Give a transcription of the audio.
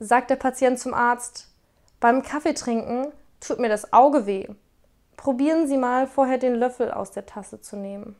sagt der Patient zum Arzt, beim Kaffeetrinken tut mir das Auge weh. Probieren Sie mal vorher den Löffel aus der Tasse zu nehmen.